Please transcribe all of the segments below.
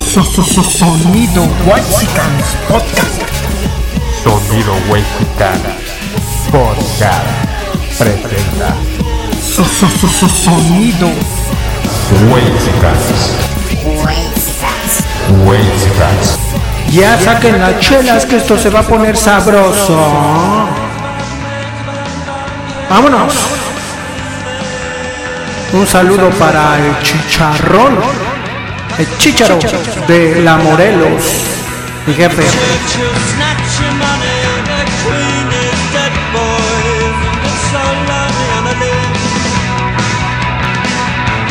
Sonido Whitesicans Podcast. Sonido Huexican Podcast presenta Sonido Huexicans. Huexicans. Ya saquen las chelas que esto se va a poner sabroso. Vámonos. Un saludo para el chicharrón. El chicharo de la Morelos. Mi jefe.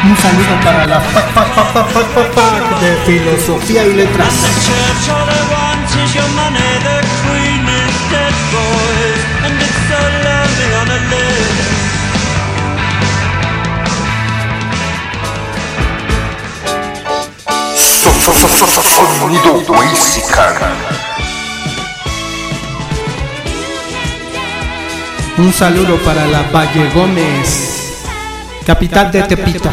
Un saludo para la fac, fac, fac de filosofía y letras. Un saludo para la Valle Gómez, capital de Tepito.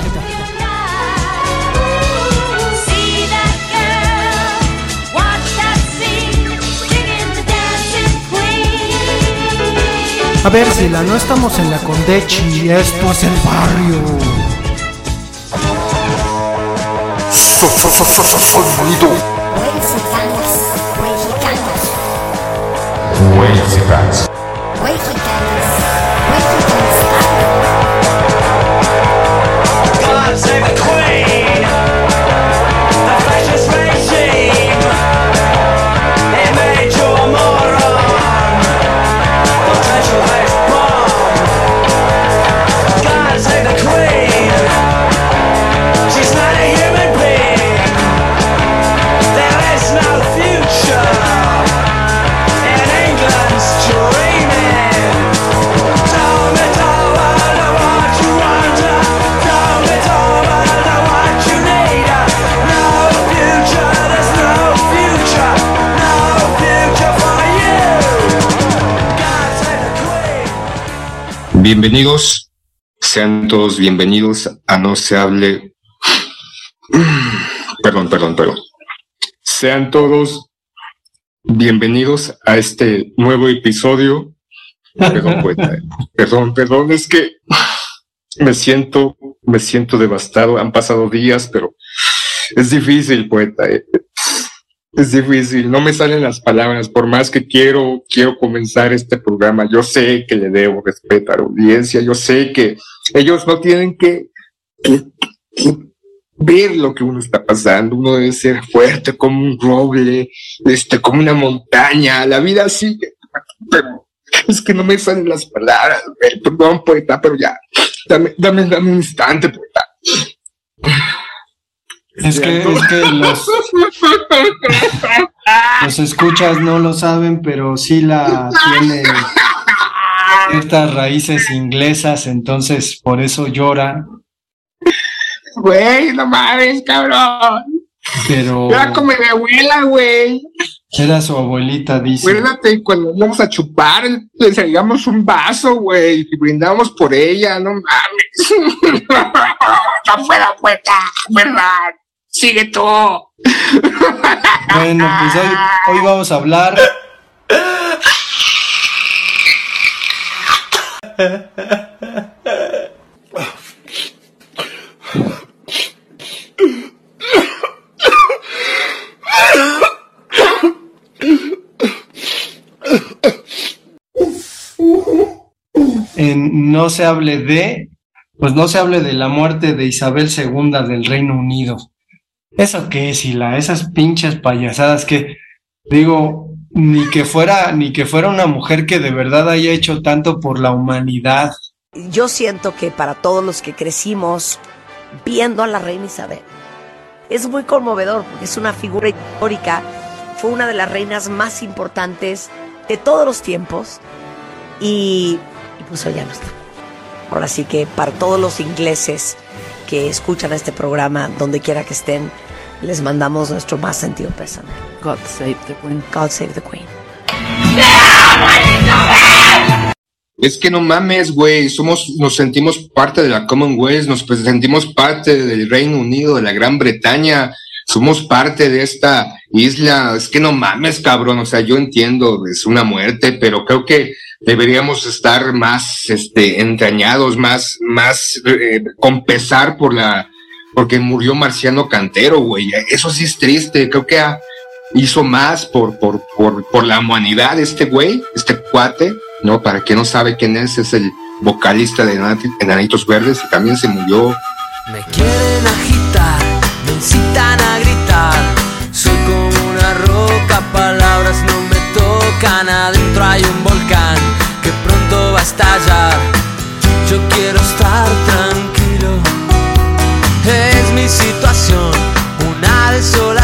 A ver, Sila, no estamos en la Condechi, esto es el barrio. Sonido Mexicanos, mexicanos, Huexicans. Bienvenidos, sean todos bienvenidos a No se hable. Perdón, perdón, perdón. Sean todos bienvenidos a este nuevo episodio. Perdón, poeta. Perdón, perdón, es que me siento, me siento devastado. Han pasado días, pero es difícil, poeta. Es difícil, no me salen las palabras, por más que quiero, quiero comenzar este programa, yo sé que le debo respeto a la audiencia, yo sé que ellos no tienen que, ver lo que uno está pasando, uno debe ser fuerte como un roble, este, como una montaña, la vida sigue, pero es que no me salen las palabras, perdón poeta, pero ya, dame, dame, dame un instante, poeta. Es que, es que los, los escuchas no lo saben, pero sí la tiene ciertas raíces inglesas, entonces por eso llora, Güey, no mames, cabrón. pero Era como mi abuela, güey. era su abuelita, dice. Acuérdate cuando íbamos a chupar, le salíamos un vaso, güey, y brindábamos por ella, no mames. no fuera puesta, ¿verdad? Sigue tú. Bueno, pues hoy, hoy vamos a hablar en No se hable de, pues no se hable de la muerte de Isabel II del Reino Unido. ¿Eso qué es, Hila? Esas pinches payasadas que, digo, ni que fuera, ni que fuera una mujer que de verdad haya hecho tanto por la humanidad. yo siento que para todos los que crecimos viendo a la reina Isabel, es muy conmovedor porque es una figura histórica, fue una de las reinas más importantes de todos los tiempos y, y pues hoy ya no está. Ahora sí que para todos los ingleses que escuchan este programa, donde quiera que estén, les mandamos nuestro más sentido pésame. God save the queen. God save the Queen. Es que no mames, güey, somos, nos sentimos parte de la Commonwealth, nos sentimos parte del Reino Unido, de la Gran Bretaña. Somos parte de esta isla. Es que no mames, cabrón. O sea, yo entiendo, es una muerte, pero creo que deberíamos estar más, este, entrañados, más, más, eh, con pesar por la, porque murió Marciano Cantero, güey. Eso sí es triste. Creo que hizo más por, por, por, por la humanidad este güey, este cuate, ¿no? Para quien no sabe quién es, es el vocalista de Enanitos Verdes y también se murió Me agitar, a gritar. Soy como una roca, palabras no me tocan. Adentro hay un volcán que pronto va a estallar. Yo quiero estar tranquilo. Es mi situación, una desolación.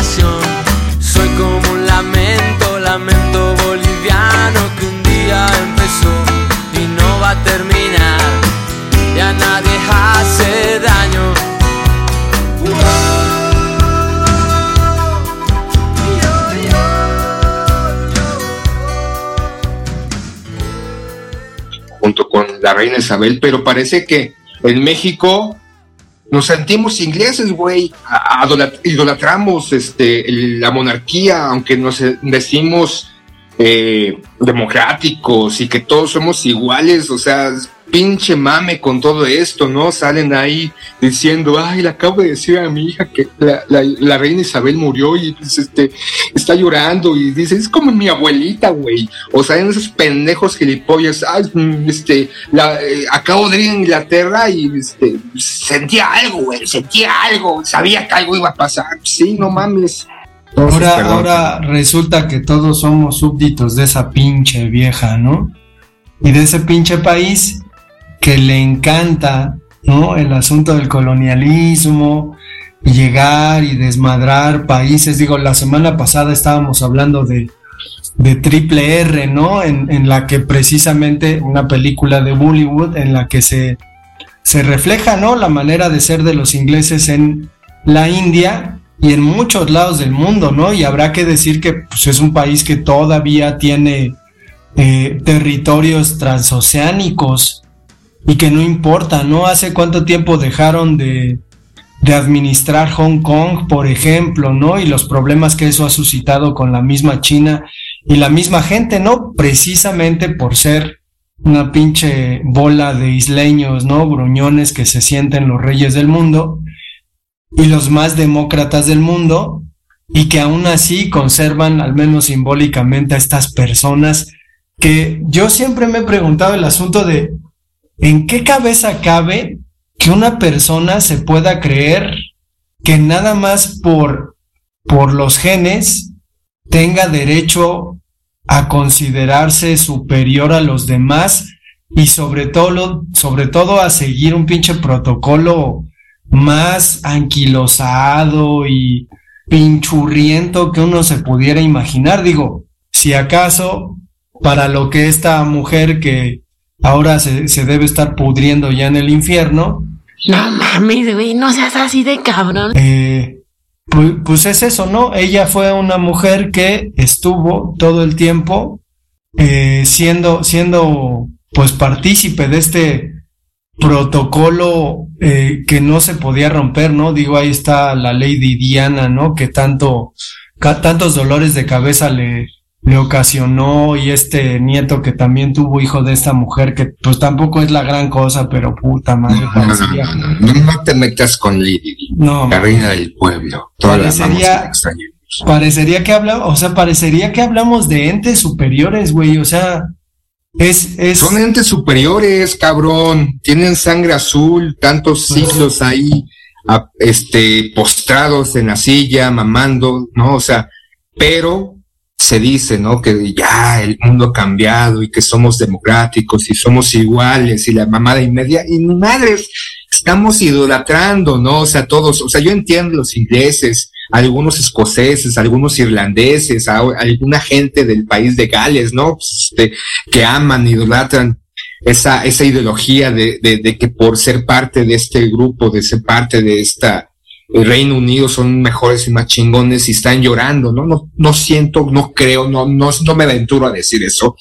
La reina Isabel, pero parece que en México nos sentimos ingleses, güey, idolatramos este, la monarquía, aunque nos decimos eh, democráticos y que todos somos iguales, o sea, pinche mame con todo esto, ¿no? Salen ahí diciendo, ay, le acabo de decir a mi hija que la, la- la reina Isabel murió y pues, este, está llorando y dice, es como mi abuelita, güey. O sea, en esos pendejos gilipollas, ay, mm, este, la, eh, acabo de ir a Inglaterra y este, sentía algo, güey, sentía algo, sabía que algo iba a pasar. Sí, no mames. Entonces, Ahora, perdón. ahora resulta que todos somos súbditos de esa pinche vieja, ¿no? Y de ese pinche país que le encanta, ¿no? El asunto del colonialismo, llegar y desmadrar países. Digo, la semana pasada estábamos hablando de, de Triple R, ¿no? En, en la que precisamente una película de Bollywood en la que se, se refleja, ¿no? La manera de ser de los ingleses en la India y en muchos lados del mundo, ¿no? Y habrá que decir que pues, es un país que todavía tiene eh, territorios transoceánicos y que no importa, ¿no? Hace cuánto tiempo dejaron de, de administrar Hong Kong, por ejemplo, ¿no? Y los problemas que eso ha suscitado con la misma China y la misma gente, ¿no? Precisamente por ser una pinche bola de isleños, ¿no? Gruñones que se sienten los reyes del mundo y los más demócratas del mundo y que aún así conservan, al menos simbólicamente, a estas personas que yo siempre me he preguntado el asunto de en qué cabeza cabe que una persona se pueda creer que nada más por, por los genes tenga derecho a considerarse superior a los demás y sobre todo, sobre todo a seguir un pinche protocolo más anquilosado y pinchurriento que uno se pudiera imaginar. Digo, si acaso para lo que esta mujer que ahora se, se debe estar pudriendo ya en el infierno, No mames, güey, no seas así de cabrón. eh, pues, pues es eso, ¿no? Ella fue una mujer que estuvo todo el tiempo eh, siendo, siendo pues partícipe de este protocolo eh, que no se podía romper, ¿no? Digo, ahí está la Lady Diana, ¿no? Que tanto, tantos dolores de cabeza le, le ocasionó y este nieto que también tuvo hijo de esta mujer que pues tampoco es la gran cosa, pero puta madre, No, no, no, no, no te metas con Lady, no, la reina del pueblo. Toda Parecería- la extrañamos. Parecería que hablamos, o sea, parecería que hablamos de entes superiores, güey, o sea, es, es, Son entes superiores, cabrón. Tienen sangre azul, tantos Pues- siglos ahí, a- este, postrados en la silla, mamando, ¿no? O sea, pero se dice, ¿no? Que ya el mundo ha cambiado y que somos democráticos y somos iguales y la mamada y media. Y madres, estamos idolatrando, ¿no? O sea, todos, o sea, yo entiendo los ingleses, algunos escoceses, algunos irlandeses, a- alguna gente del país de Gales, ¿no? Pues, este, que aman, idolatran esa, esa ideología de, de, de que por ser parte de este grupo, de ser parte de esta el Reino Unido son mejores y más chingones y están llorando, ¿no? No, no siento, no creo, no, no, no me aventuro a decir eso,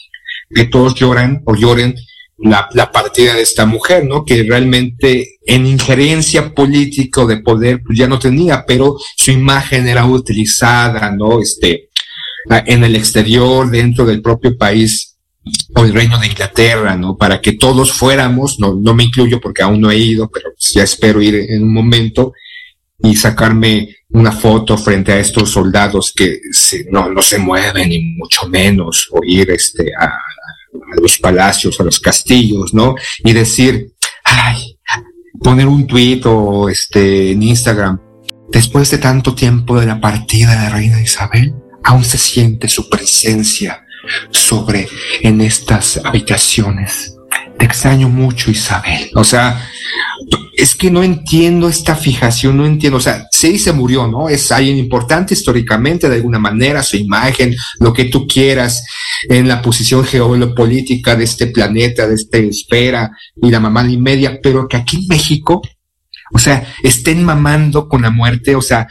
que todos lloran o lloren la, la partida de esta mujer, ¿no? Que realmente en injerencia política o de poder pues ya no tenía, pero su imagen era utilizada, ¿no? Este, en el exterior, dentro del propio país o el reino de Inglaterra, ¿no? Para que todos fuéramos, no, no me incluyo porque aún no he ido, pero ya espero ir en un momento y sacarme una foto frente a estos soldados que no, no se mueven ni mucho menos, o ir este, a, a los palacios, a los castillos, ¿no? Y decir, ay, poner un tweet o este, en Instagram, después de tanto tiempo de la partida de la reina Isabel, aún se siente su presencia sobre en estas habitaciones. Te extraño mucho, Isabel. O sea, es que no entiendo esta fijación, no entiendo. O sea, sí se murió, ¿no? Es alguien importante históricamente, de alguna manera, su imagen, lo que tú quieras, en la posición geopolítica de este planeta, de esta esfera, y la mamá y media, pero que aquí en México, o sea, estén mamando con la muerte, o sea,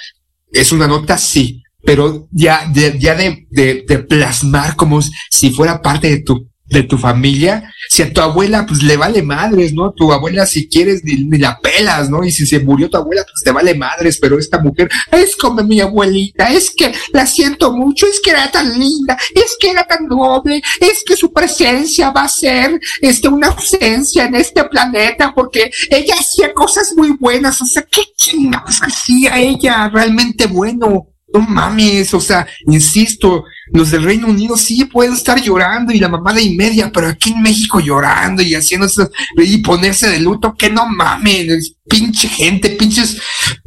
es una nota, sí, pero ya, de, ya de, de, de plasmar como si fuera parte de tu, de tu familia, si a tu abuela pues le vale madres, ¿no? Tu abuela si quieres ni, la pelas, ¿no? Y si se murió tu abuela pues te vale madres, pero esta mujer es como mi abuelita, es que la siento mucho, es que era tan linda, es que era tan noble, es que su presencia va a ser este una ausencia en este planeta porque ella hacía cosas muy buenas, o sea, qué chingados hacía ella realmente bueno. No mames, o sea, insisto, los del Reino Unido sí pueden estar llorando y la mamá de y media, pero aquí en México llorando y haciendo eso y ponerse de luto, que no mames, pinche gente, pinches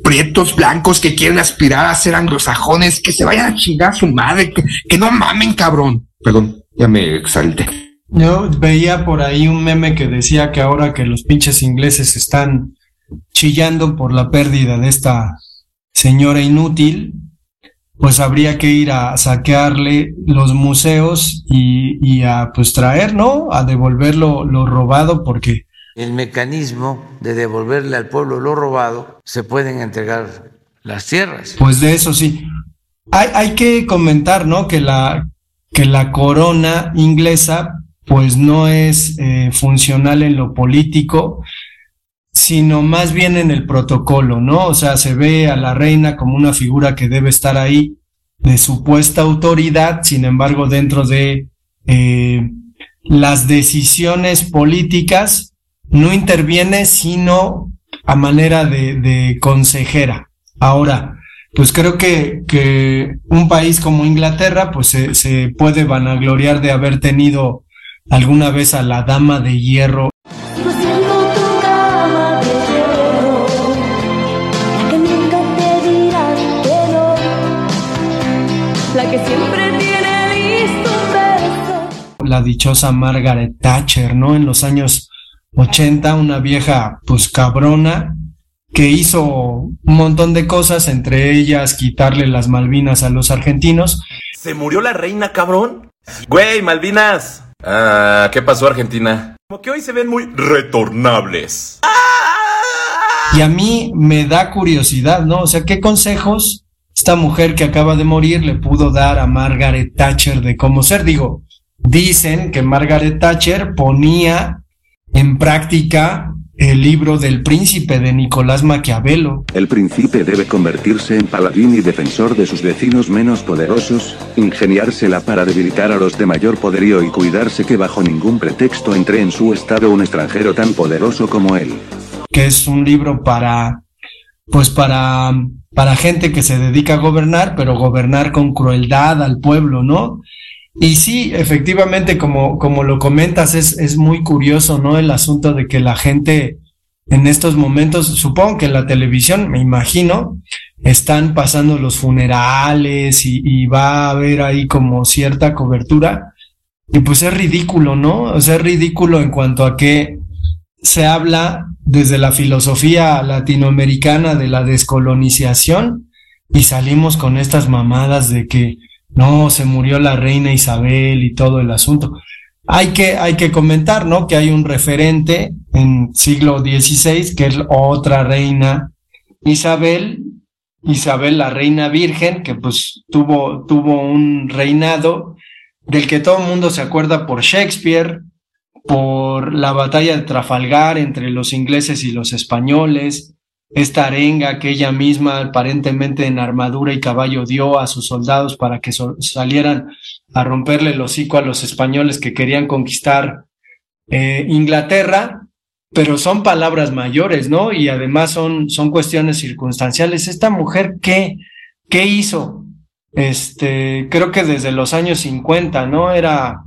prietos blancos que quieren aspirar a ser anglosajones, que se vayan a chingar a su madre, que, que no mamen, cabrón. Perdón, ya me exalté. Yo veía por ahí un meme que decía que ahora que los pinches ingleses están chillando por la pérdida de esta señora inútil, pues habría que ir a saquearle los museos y, y a pues traer, ¿no? A devolver lo, lo robado porque El mecanismo de devolverle al pueblo lo robado, se pueden entregar las tierras. Pues de eso sí. Hay, hay que comentar, ¿no? Que la, que la corona inglesa, pues no es eh, funcional en lo político, sino más bien en el protocolo, ¿no? O sea, se ve a la reina como una figura que debe estar ahí de supuesta autoridad, sin embargo, dentro de eh, las decisiones políticas, no interviene sino a manera de, consejera. Ahora, pues creo que, que un país como Inglaterra, pues se, se puede vanagloriar de haber tenido alguna vez a la dama de hierro que siempre tiene listo un beso. la dichosa Margaret Thatcher, ¿no? En los años 80, una vieja, pues cabrona, que hizo un montón de cosas, entre ellas quitarle las Malvinas a los argentinos. ¿Se murió la reina, cabrón? Güey, Malvinas. Ah, ¿qué pasó, Argentina? Como que hoy se ven muy retornables. Y a mí me da curiosidad, ¿no? O sea, ¿qué consejos esta mujer que acaba de morir le pudo dar a Margaret Thatcher de cómo ser? Digo, dicen que Margaret Thatcher ponía en práctica el libro del príncipe de Nicolás Maquiavelo. El príncipe debe convertirse en paladín y defensor de sus vecinos menos poderosos, ingeniársela para debilitar a los de mayor poderío y cuidarse que bajo ningún pretexto entre en su estado un extranjero tan poderoso como él. que es un libro para, pues para, para gente que se dedica a gobernar, pero gobernar con crueldad al pueblo, ¿no? Y sí, efectivamente, como, como lo comentas, es, es muy curioso, ¿no? El asunto de que la gente en estos momentos, supongo que en la televisión, me imagino, están pasando los funerales y, y va a haber ahí como cierta cobertura. Y pues es ridículo, ¿no? O sea, es ridículo en cuanto a que se habla desde la filosofía latinoamericana de la descolonización y salimos con estas mamadas de que no, se murió la reina Isabel y todo el asunto. Hay que, hay que comentar, ¿no? Que hay un referente en siglo XVI, que es otra reina Isabel, Isabel la reina virgen, que pues tuvo, tuvo un reinado del que todo el mundo se acuerda por Shakespeare, por la batalla de Trafalgar entre los ingleses y los españoles, esta arenga que ella misma aparentemente en armadura y caballo dio a sus soldados para que salieran a romperle el hocico a los españoles que querían conquistar eh, Inglaterra, pero son palabras mayores, ¿no? Y además son, son cuestiones circunstanciales. Esta mujer, ¿qué, qué hizo? Este, creo que desde los años 50, ¿no? Era,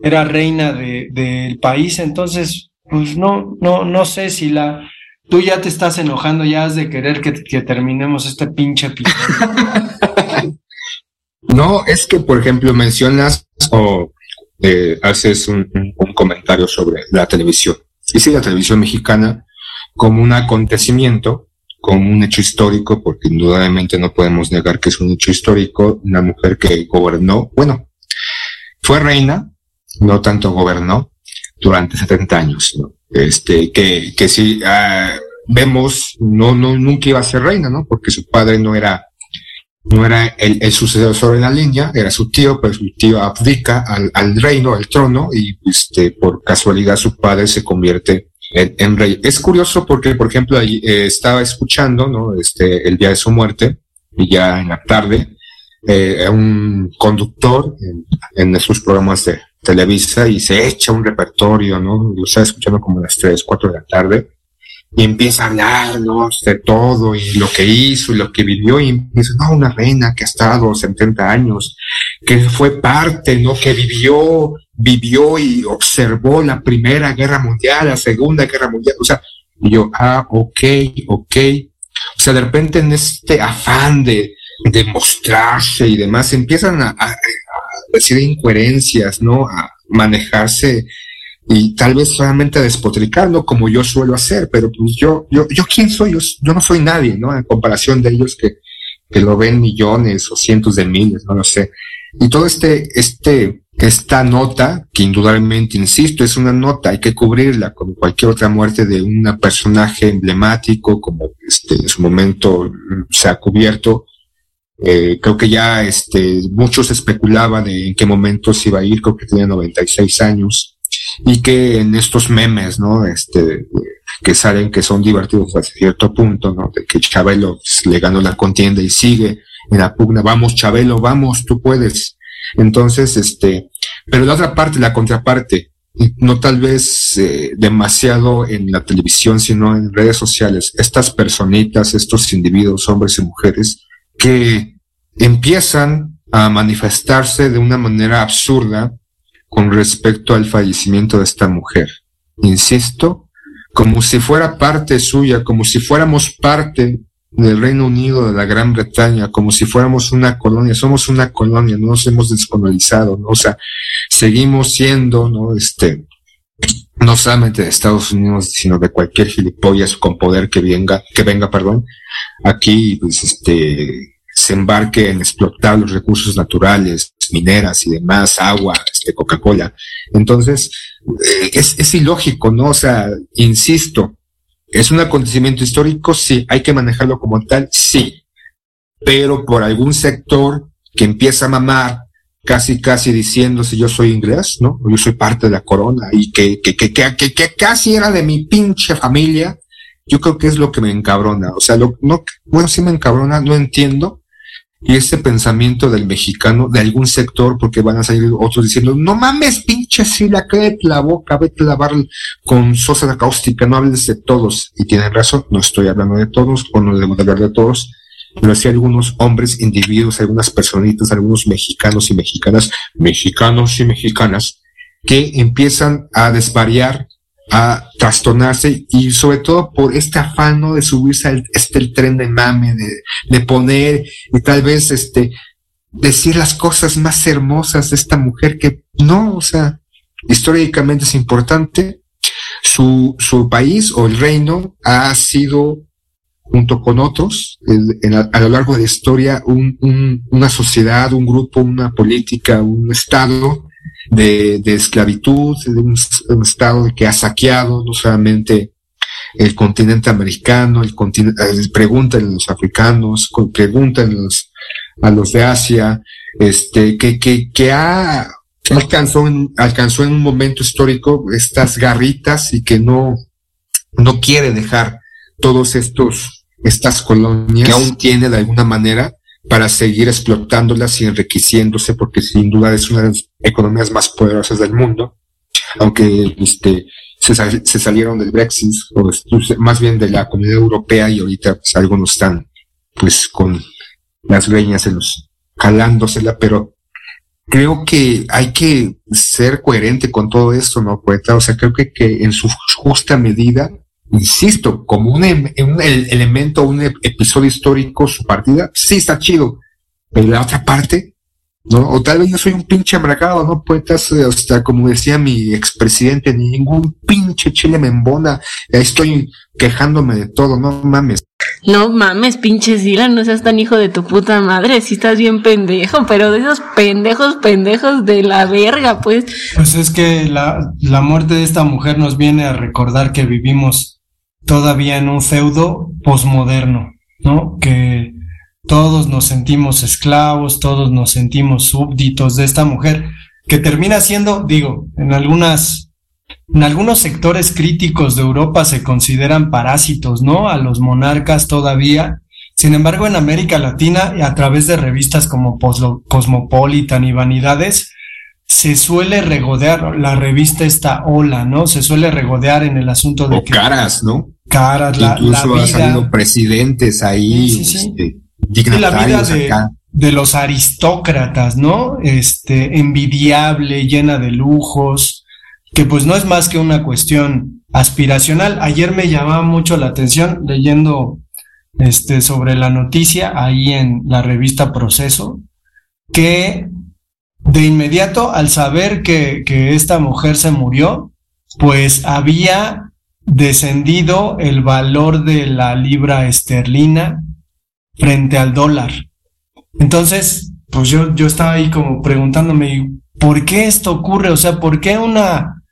era reina de, del país, entonces, pues no, no, no sé si la, tú ya te estás enojando, ya has de querer que, que terminemos este pinche episodio. No, es que, por ejemplo, mencionas o eh, haces un- un comentario sobre la televisión. Y sí, la televisión mexicana como un acontecimiento, como un hecho histórico, porque indudablemente no podemos negar que es un hecho histórico, una mujer que gobernó, bueno, fue reina, no tanto gobernó, durante 70 años, ¿no? Este, que, que sí, ah, vemos, no, no, nunca iba a ser reina, ¿no? Porque su padre no era no era el, el sucesor en la línea, era su tío, pero su tío abdica al, al reino, al trono, y este, por casualidad su padre se convierte en, en rey. Es curioso porque, por ejemplo, ahí, eh, estaba escuchando, ¿no? Este, el día de su muerte, y ya en la tarde, eh, un conductor en, en esos programas de Televisa y se echa un repertorio, ¿no? Lo estaba escuchando como a las 3, 4 de la tarde y empieza a hablar, ¿no? De todo y lo que hizo y lo que vivió y dice, no, una reina que ha estado 70 años, que fue parte, ¿no? Que vivió, vivió y observó la primera guerra mundial, la segunda guerra mundial, o sea, y yo, ah, ok, ok. O sea, de repente en este afán de, de mostrarse y demás, empiezan a decir incoherencias, ¿no? A manejarse y tal vez solamente a despotricarlo como yo suelo hacer, pero pues yo, yo, yo quién soy, yo, yo no soy nadie, ¿no? En comparación de ellos que, que lo ven millones o cientos de miles, no lo sé. Y todo este, este, esta nota, que indudablemente, insisto, es una nota, hay que cubrirla como cualquier otra muerte de un personaje emblemático, como este, en su momento se ha cubierto. Eh, creo que ya este, muchos especulaban de en qué momento se iba a ir, creo que tenía 96 años y que en estos memes, ¿no? Este, que salen que son divertidos hasta cierto punto, ¿no? De que Chabelo pues, le ganó la contienda y sigue en la pugna, vamos Chabelo, vamos, tú puedes. Entonces, este, pero la otra parte, la contraparte, no tal vez eh, demasiado en la televisión, sino en redes sociales, estas personitas, estos individuos, hombres y mujeres, que empiezan a manifestarse de una manera absurda con respecto al fallecimiento de esta mujer. Insisto, como si fuera parte suya, como si fuéramos parte del Reino Unido, de la Gran Bretaña, como si fuéramos una colonia, somos una colonia, no nos hemos descolonizado, ¿no? O sea, seguimos siendo, ¿no? Este, no solamente de Estados Unidos, sino de cualquier gilipollas con poder que venga, que venga, perdón, aquí, pues, este, se embarque en explotar los recursos naturales, mineras y demás, agua, este, Coca-Cola. Entonces, eh, es, es ilógico, ¿no? O sea, insisto, ¿es un acontecimiento histórico? Sí. ¿Hay que manejarlo como tal? Sí. Pero por algún sector que empieza a mamar, casi, casi diciéndose yo soy inglés, ¿no? Yo soy parte de la corona y que, que, que, que, que, que casi era de mi pinche familia, yo creo que es lo que me encabrona. O sea, lo, no, bueno, sí me encabrona, no entiendo. Y ese pensamiento del mexicano, de algún sector, porque van a salir otros diciendo, no mames, pinche Sila, cállate la boca, vete a lavar con sosa cáustica, no hables de todos. Y tienen razón, no estoy hablando de todos, o no debemos hablar de todos, pero sí algunos hombres, individuos, algunas personitas, algunos mexicanos y mexicanas, mexicanos y mexicanas, que empiezan a desvariar, a trastornarse y sobre todo por este afán ¿no? de subirse al este el tren de mame, de, de poner y tal vez este decir las cosas más hermosas de esta mujer que no, o sea, históricamente es importante. Su, su país o el reino ha sido junto con otros, en la- a lo largo de la historia, un- un- una sociedad, un grupo, una política, un estado de, de esclavitud, de un, un estado que ha saqueado no solamente el continente americano, el continente, preguntan a los africanos, preguntan los, a los de Asia, este, que, que, que ha alcanzó en, alcanzó en un momento histórico estas garritas y que no, no quiere dejar todos estos, estas colonias que aún tiene de alguna manera para seguir explotándolas y enriqueciéndose, porque sin duda es una de las economías más poderosas del mundo, aunque este, se, se salieron del Brexit, o más bien de la Comunidad Europea, y ahorita pues, algunos están pues con las greñas en los, jalándosela, pero creo que hay que ser coherente con todo esto, ¿no, poeta? O sea, creo que, que en su justa medida, insisto, como un, em- un el- elemento, un ep- episodio histórico, su partida, sí está chido, pero la otra parte, ¿no? O tal vez yo soy un pinche amargado, ¿no, poetas? Sea, como decía mi expresidente, ningún pinche chile me embona, estoy quejándome de todo, no mames. No mames, pinche Dylan, no seas tan hijo de tu puta madre, si estás bien pendejo, pero de esos pendejos, pendejos de la verga, pues. Pues es que la, la muerte de esta mujer nos viene a recordar que vivimos todavía en un feudo posmoderno, ¿no? Que todos nos sentimos esclavos, todos nos sentimos súbditos de esta mujer, que termina siendo, digo, en algunas, en algunos sectores críticos de Europa se consideran parásitos, ¿no? A los monarcas todavía. Sin embargo, en América Latina, y a través de revistas como Poslo- Cosmopolitan y Vanidades, se suele regodear, la revista esta Ola, ¿no? Se suele regodear en el asunto de O caras, ¿no? Caras, la, la Incluso ha vida, salido presidentes ahí, Sí, sí, sí. este, Sí, la vida dignatarios de, acá. de los aristócratas, ¿no? Este, envidiable, llena de lujos, que pues no es más que una cuestión aspiracional. Ayer me llamaba mucho la atención leyendo este, sobre la noticia ahí en la revista Proceso, que de inmediato al saber que, que esta mujer se murió, pues había descendido el valor de la libra esterlina frente al dólar. Entonces, pues yo, yo estaba ahí como preguntándome, ¿por qué esto ocurre? O sea, ¿por qué una,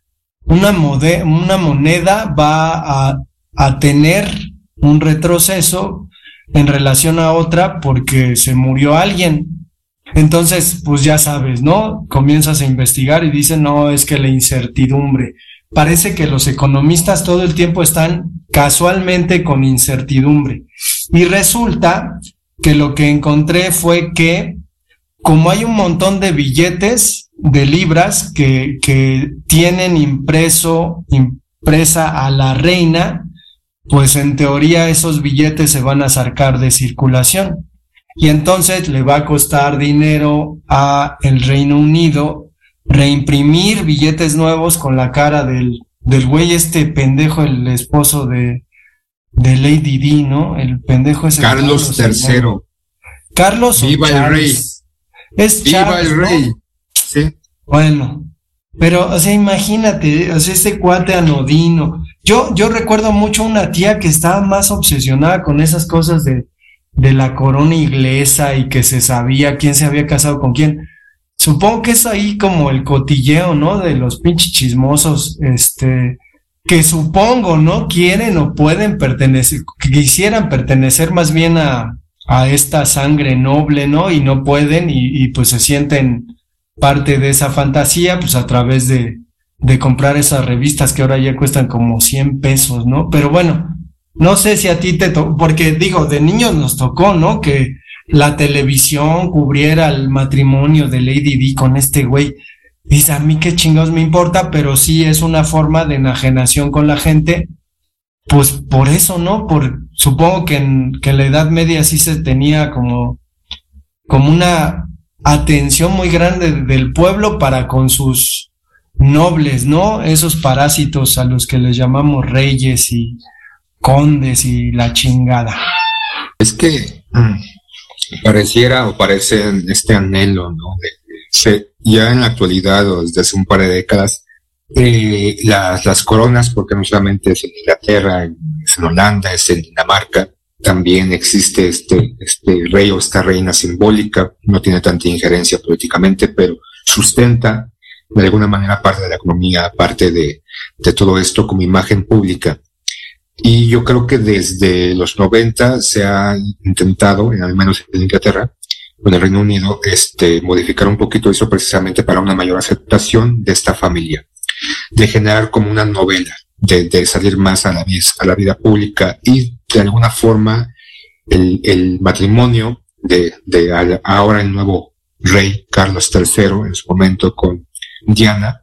una, moneda va a, a tener un retroceso en relación a otra porque se murió alguien? Entonces, pues ya sabes, ¿no? Comienzas a investigar y dicen, no, es que la incertidumbre. Parece que los economistas todo el tiempo están casualmente con incertidumbre. Y resulta que lo que encontré fue que como hay un montón de billetes de libras que, que tienen impreso, impresa a la reina, pues en teoría esos billetes se van a sacar de circulación. Y entonces le va a costar dinero a el Reino Unido reimprimir billetes nuevos con la cara del, del güey este pendejo, el esposo de, de Lady Di, ¿no? El pendejo ese. Carlos III. Carlos o Viva el Charles? Es Viva Charles, el ¿no? rey. Sí. Bueno, pero, o sea, imagínate, o sea, ese cuate anodino. Yo, yo recuerdo mucho una tía que estaba más obsesionada con esas cosas de, de la corona inglesa y que se sabía quién se había casado con quién. Supongo que es ahí como el cotilleo, ¿no? De los pinches chismosos, este, que supongo, ¿no? Quieren o pueden pertenecer, que quisieran pertenecer más bien a, a esta sangre noble, ¿no? Y no pueden y, y pues se sienten parte de esa fantasía, pues a través de, de comprar esas revistas que ahora ya cuestan como 100 pesos, ¿no? Pero bueno, no sé si a ti te tocó, porque digo, de niños nos tocó, ¿no? Que la televisión cubriera el matrimonio de Lady Di con este güey. Dice, a mí qué chingados me importa, pero sí es una forma de enajenación con la gente. Pues por eso, ¿no? Por, supongo que en, que en la Edad Media sí se tenía como, como una atención muy grande del pueblo para con sus nobles, ¿no? Esos parásitos a los que les llamamos reyes y condes y la chingada. Es que mm, pareciera o parece este anhelo, ¿no? De- ya en la actualidad o desde hace un par de décadas, eh, las, las coronas, porque no solamente es en Inglaterra, es en Holanda, es en Dinamarca, también existe este, este rey o esta reina simbólica, no tiene tanta injerencia políticamente, pero sustenta de alguna manera parte de la economía, parte de, de todo esto como imagen pública. Y yo creo que desde los 90 se ha intentado, en, al menos en Inglaterra, en el Reino Unido, este, modificar un poquito eso precisamente para una mayor aceptación de esta familia, de generar como una novela, de, de salir más a la, a la vida pública y de alguna forma el, el matrimonio de, de al- ahora el nuevo rey Carlos III en su momento con Diana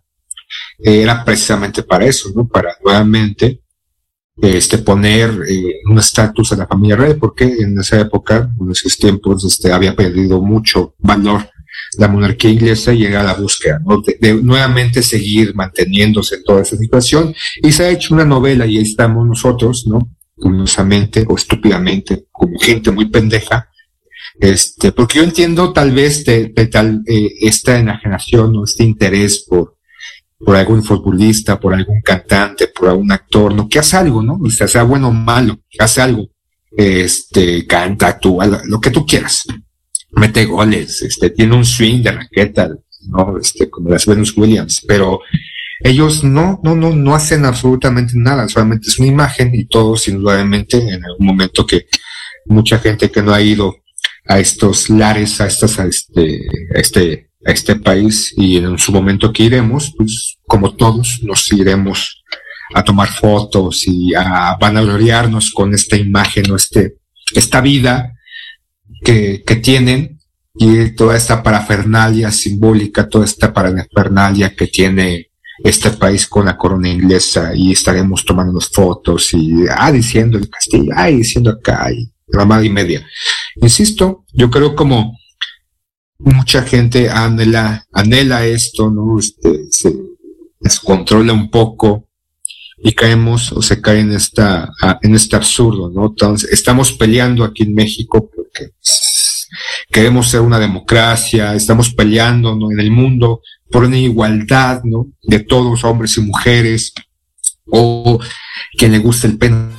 eh, era precisamente para eso, ¿no? Para nuevamente este, poner eh, un estatus a la familia real, porque en esa época, en esos tiempos, este, había perdido mucho valor la monarquía inglesa y era la búsqueda, ¿no? de, nuevamente seguir manteniéndose en toda esa situación. Y se ha hecho una novela y ahí estamos nosotros, ¿no? Curiosamente o estúpidamente, como gente muy pendeja, este, porque yo entiendo tal vez de tal, eh, esta enajenación o este interés por, por algún futbolista, por algún cantante, por algún actor, ¿no? Que hace algo, ¿no? O sea, bueno o malo, hace algo. Este, canta, actúa, lo, lo que tú quieras. Mete goles, este, tiene un swing de raqueta, ¿no? Este, como las Venus Williams, pero ellos no, no, no, no hacen absolutamente nada, solamente es una imagen y todos, indudablemente, en algún momento que mucha gente que no ha ido a estos lares, a estas, a este, a este, este país y en su momento que iremos, pues como todos nos iremos a tomar fotos y a vanagloriarnos con esta imagen o este, esta vida que, que tienen y toda esta parafernalia simbólica, toda esta parafernalia que tiene este país con la corona inglesa y estaremos tomándonos fotos y ah, diciendo el castillo, ay, diciendo acá y la madre y media. Insisto, yo creo como mucha gente anhela, anhela esto, ¿no? Este, se descontrola un poco y caemos o se cae en esta, en este absurdo, ¿no? Entonces, estamos peleando aquí en México porque queremos ser una democracia, estamos peleando, ¿no? En el mundo por una igualdad, ¿no? De todos, hombres y mujeres, o quien le gusta el pen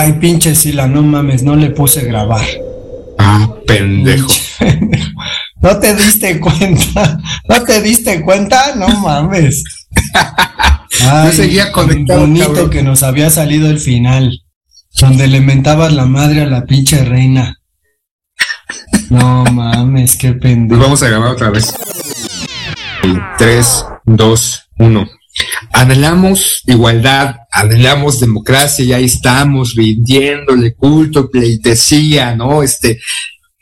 Ay, pinche Sila, no mames, no le puse grabar. Ah, pendejo. ¿No te diste cuenta? ¿No te diste cuenta? No mames. Ay, seguía conectado, Bonito cabrón. que nos había salido el final. Donde le mentabas la madre a la pinche reina. No mames, qué pendejo. Nos vamos a grabar otra vez. 3, 2, 1. Anhelamos igualdad, anhelamos democracia y ahí estamos rindiéndole culto, pleitesía, ¿no? Este,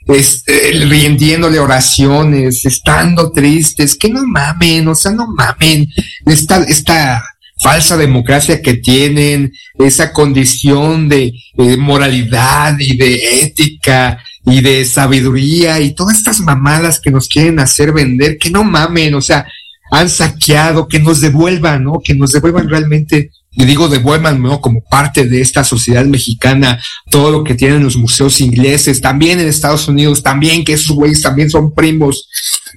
este, rindiéndole oraciones, estando tristes, que no mamen, o sea, no mamen, esta, esta falsa democracia que tienen, esa condición de, de moralidad y de ética y de sabiduría y todas estas mamadas que nos quieren hacer vender, que no mamen, o sea, han saqueado, que nos devuelvan, ¿no? Que nos devuelvan realmente, y digo devuelvan, ¿no? Como parte de esta sociedad mexicana, todo lo que tienen los museos ingleses, también en Estados Unidos, también que esos güeyes también son primos,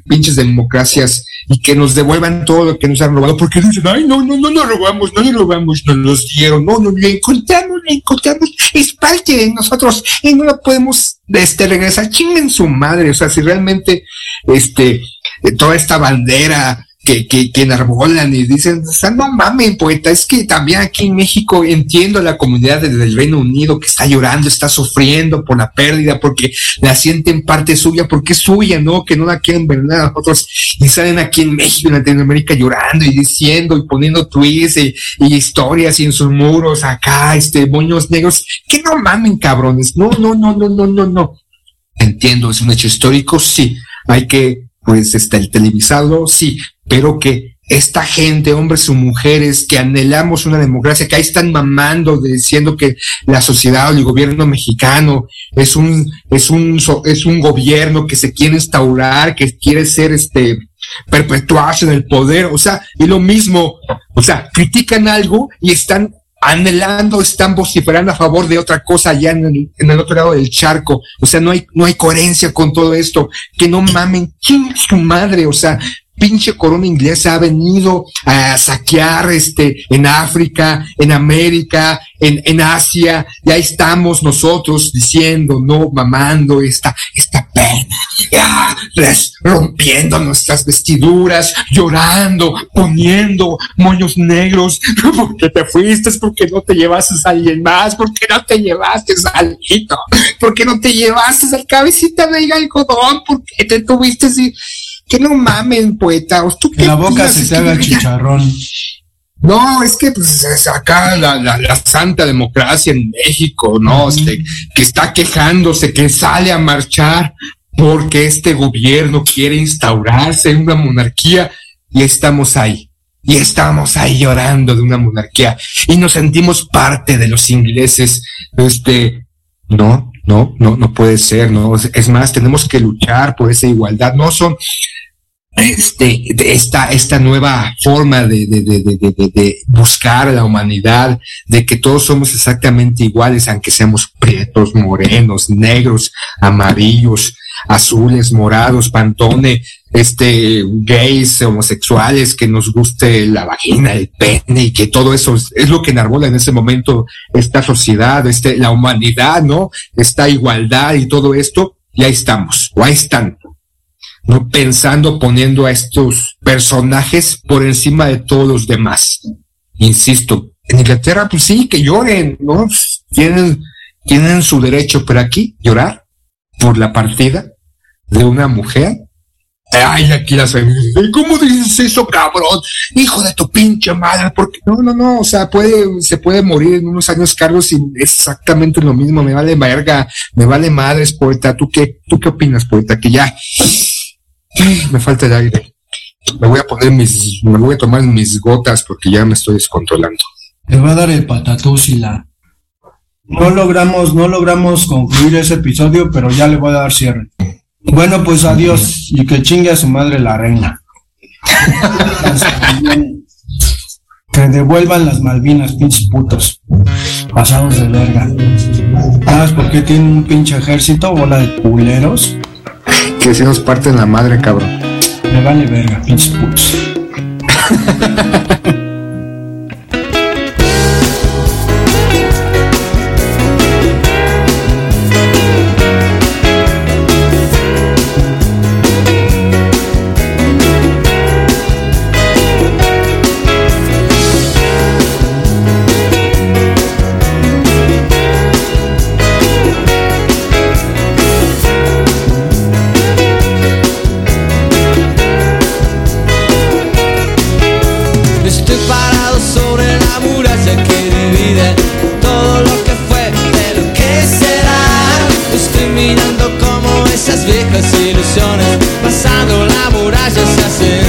pinches democracias, y que nos devuelvan todo lo que nos han robado, porque dicen, ay, no, no, no nos robamos, no nos robamos, nos dieron, no, no, lo encontramos, lo encontramos, es parte de nosotros, y no lo podemos, este, regresar, chinguen su madre, o sea, si realmente, este, eh, toda esta bandera, que, que, que enarbolan y dicen, no mames, poeta, es que también aquí en México entiendo la comunidad del, Reino Unido que está llorando, está sufriendo por la pérdida, porque la sienten parte suya, porque es suya, ¿no? Que no la quieren ver a nosotros y salen aquí en México, en Latinoamérica llorando y diciendo y poniendo tweets y, y historias y en sus muros acá, este, moños negros, que no mamen, cabrones, no, no, no, no, no, no, no. Entiendo, es un hecho histórico, sí, hay que, pues, este, el televisarlo, sí, pero que esta gente, hombres o mujeres, que anhelamos una democracia, que ahí están mamando, diciendo que la sociedad o el gobierno mexicano es un, es un, es un gobierno que se quiere instaurar, que quiere ser este, perpetuarse en el poder, o sea, y lo mismo, o sea, critican algo y están anhelando, están vociferando a favor de otra cosa allá en el, en el otro lado del charco. O sea, no hay, no hay coherencia con todo esto. Que no mamen, ¿quién es su madre? O sea, pinche corona inglesa ha venido a saquear este en África, en América, en, en Asia, y ahí estamos nosotros diciendo, no, mamando esta, esta las- rompiendo nuestras vestiduras, llorando, poniendo moños negros, porque te fuiste, porque no te llevaste a alguien más, porque no te llevaste al hito, porque no te llevaste al cabecita de algodón, porque te tuviste así. Que no mamen, poeta. ¿tú Que la boca se te haga chicharrón. no, es que pues es acá la, la, la santa democracia en México, ¿no? Este, que está quejándose, que sale a marchar porque este gobierno quiere instaurarse en una monarquía y estamos ahí. Y estamos ahí llorando de una monarquía y nos sentimos parte de los ingleses. Este, no, no, no, no puede ser, no. Es más, tenemos que luchar por esa igualdad. No son, este, esta, esta nueva forma de, de, de, de, buscar a la humanidad, de que todos somos exactamente iguales, aunque seamos prietos, morenos, negros, amarillos, azules, morados, pantone, este, gays, homosexuales, que nos guste la vagina, el pene, y que todo eso es, es lo que enarbola en ese momento esta sociedad, este, la humanidad, ¿no? Esta igualdad y todo esto, y ahí estamos, o ahí están no pensando poniendo a estos personajes por encima de todos los demás. Insisto, en Inglaterra, pues sí, que lloren, ¿no? Tienen, tienen su derecho, pero aquí llorar por la partida de una mujer. Ay, aquí las feministas, "Ay, ¿cómo dices eso, cabrón? Hijo de tu pinche madre, porque no, no, no, o sea, puede, se puede morir en unos años, Carlos, y exactamente lo mismo, me vale verga, me vale madres, poeta, ¿tú qué, tú qué opinas, poeta? Que ya, me falta el aire. Me voy a poner mis, me voy a tomar mis gotas porque ya me estoy descontrolando. Le va a dar el patatús y la. No logramos, no logramos concluir ese episodio, pero ya le voy a dar cierre. Bueno, pues adiós y que chingue a su madre la reina. que devuelvan las Malvinas, pinches putos. Pasados de verga. ¿Sabes por qué tienen un pinche ejército, bola de culeros? Que si nos parten la madre, cabrón. Me vale verga, pinches putos. Como esas viejas ilusiones. Pasando la muralla se hacen